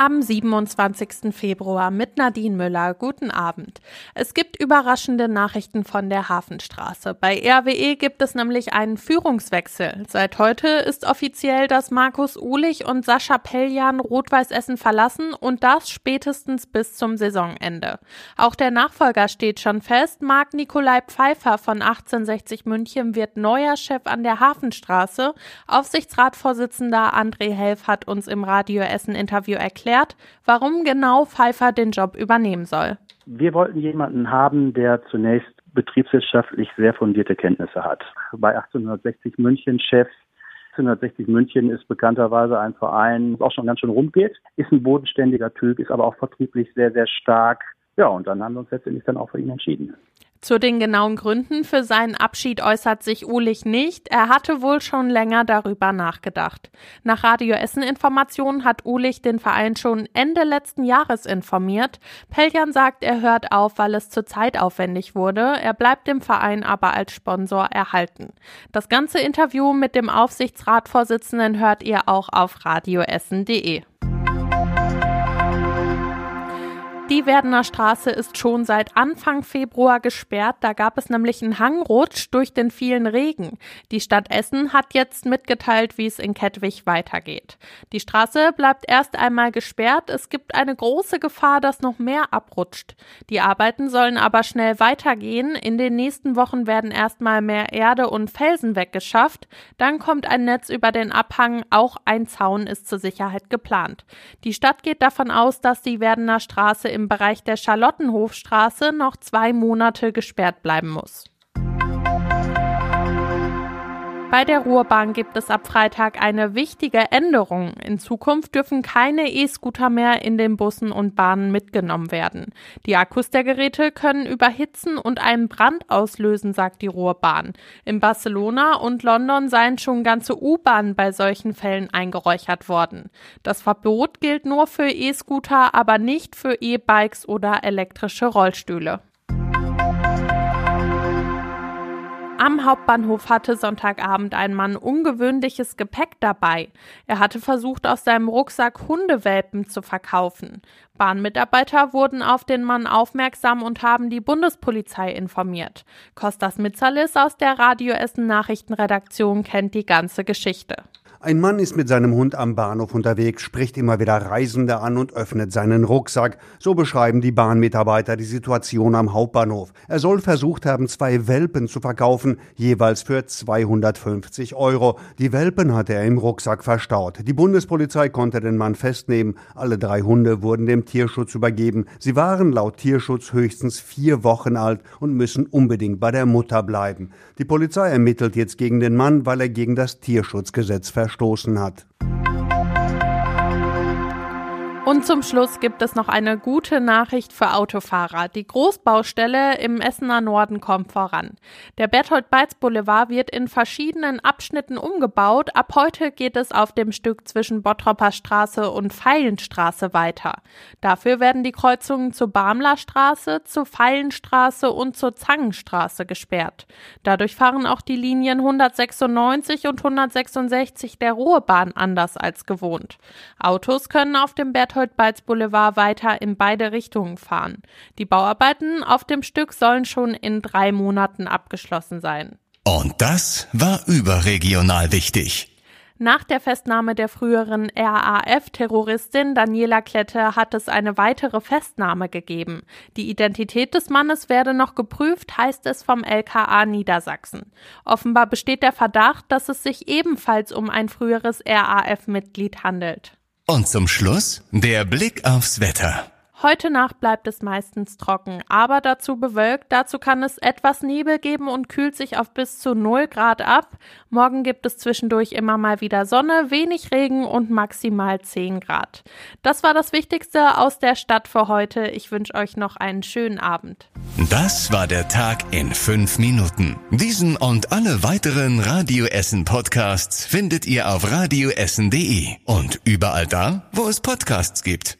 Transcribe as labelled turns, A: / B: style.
A: am 27. Februar mit Nadine Müller. Guten Abend. Es gibt überraschende Nachrichten von der Hafenstraße. Bei RWE gibt es nämlich einen Führungswechsel. Seit heute ist offiziell, dass Markus Uhlich und Sascha Pelljan Rot-Weiß Essen verlassen und das spätestens bis zum Saisonende. Auch der Nachfolger steht schon fest. Marc Nikolai Pfeiffer von 1860 München wird neuer Chef an der Hafenstraße. Aufsichtsratsvorsitzender André Helf hat uns im Radio Essen Interview erklärt, erklärt, warum genau Pfeiffer den Job übernehmen soll.
B: Wir wollten jemanden haben, der zunächst betriebswirtschaftlich sehr fundierte Kenntnisse hat. Bei 1860 München Chef 1860 München ist bekannterweise ein Verein, der auch schon ganz schön rumgeht, ist ein bodenständiger Typ, ist aber auch vertrieblich sehr, sehr stark. Ja, und dann haben wir uns letztendlich dann auch für ihn entschieden.
A: Zu den genauen Gründen für seinen Abschied äußert sich Ulich nicht. Er hatte wohl schon länger darüber nachgedacht. Nach Radio Essen Informationen hat Ulich den Verein schon Ende letzten Jahres informiert. Peljan sagt, er hört auf, weil es zurzeit aufwendig wurde. Er bleibt dem Verein aber als Sponsor erhalten. Das ganze Interview mit dem Aufsichtsratvorsitzenden hört ihr auch auf radioessen.de. Die Werdener Straße ist schon seit Anfang Februar gesperrt. Da gab es nämlich einen Hangrutsch durch den vielen Regen. Die Stadt Essen hat jetzt mitgeteilt, wie es in Kettwig weitergeht. Die Straße bleibt erst einmal gesperrt. Es gibt eine große Gefahr, dass noch mehr abrutscht. Die Arbeiten sollen aber schnell weitergehen. In den nächsten Wochen werden erstmal mehr Erde und Felsen weggeschafft. Dann kommt ein Netz über den Abhang. Auch ein Zaun ist zur Sicherheit geplant. Die Stadt geht davon aus, dass die Werdener Straße im im Bereich der Charlottenhofstraße noch zwei Monate gesperrt bleiben muss. Bei der Ruhrbahn gibt es ab Freitag eine wichtige Änderung. In Zukunft dürfen keine E-Scooter mehr in den Bussen und Bahnen mitgenommen werden. Die Akkus der Geräte können überhitzen und einen Brand auslösen, sagt die Ruhrbahn. In Barcelona und London seien schon ganze U-Bahnen bei solchen Fällen eingeräuchert worden. Das Verbot gilt nur für E-Scooter, aber nicht für E-Bikes oder elektrische Rollstühle. Am Hauptbahnhof hatte Sonntagabend ein Mann ungewöhnliches Gepäck dabei. Er hatte versucht, aus seinem Rucksack Hundewelpen zu verkaufen. Bahnmitarbeiter wurden auf den Mann aufmerksam und haben die Bundespolizei informiert. Kostas Mitzalis aus der Radio Essen Nachrichtenredaktion kennt die ganze Geschichte.
C: Ein Mann ist mit seinem Hund am Bahnhof unterwegs, spricht immer wieder Reisende an und öffnet seinen Rucksack. So beschreiben die Bahnmitarbeiter die Situation am Hauptbahnhof. Er soll versucht haben, zwei Welpen zu verkaufen, jeweils für 250 Euro. Die Welpen hatte er im Rucksack verstaut. Die Bundespolizei konnte den Mann festnehmen. Alle drei Hunde wurden dem Tierschutz übergeben. Sie waren laut Tierschutz höchstens vier Wochen alt und müssen unbedingt bei der Mutter bleiben. Die Polizei ermittelt jetzt gegen den Mann, weil er gegen das Tierschutzgesetz verstoßen verstoßen hat.
A: Und zum Schluss gibt es noch eine gute Nachricht für Autofahrer. Die Großbaustelle im Essener Norden kommt voran. Der Berthold-Beitz-Boulevard wird in verschiedenen Abschnitten umgebaut. Ab heute geht es auf dem Stück zwischen Bottropper Straße und Feilenstraße weiter. Dafür werden die Kreuzungen zur Barmler Straße, zur Feilenstraße und zur Zangenstraße gesperrt. Dadurch fahren auch die Linien 196 und 166 der Ruhrbahn anders als gewohnt. Autos können auf dem Berthold Berthold Boulevard weiter in beide Richtungen fahren. Die Bauarbeiten auf dem Stück sollen schon in drei Monaten abgeschlossen sein.
D: Und das war überregional wichtig.
A: Nach der Festnahme der früheren RAF-Terroristin Daniela Klette hat es eine weitere Festnahme gegeben. Die Identität des Mannes werde noch geprüft, heißt es vom LKA Niedersachsen. Offenbar besteht der Verdacht, dass es sich ebenfalls um ein früheres RAF-Mitglied handelt.
D: Und zum Schluss der Blick aufs Wetter.
A: Heute Nacht bleibt es meistens trocken, aber dazu bewölkt. Dazu kann es etwas Nebel geben und kühlt sich auf bis zu 0 Grad ab. Morgen gibt es zwischendurch immer mal wieder Sonne, wenig Regen und maximal 10 Grad. Das war das Wichtigste aus der Stadt für heute. Ich wünsche euch noch einen schönen Abend.
D: Das war der Tag in 5 Minuten. Diesen und alle weiteren Radio Essen Podcasts findet ihr auf radioessen.de und überall da, wo es Podcasts gibt.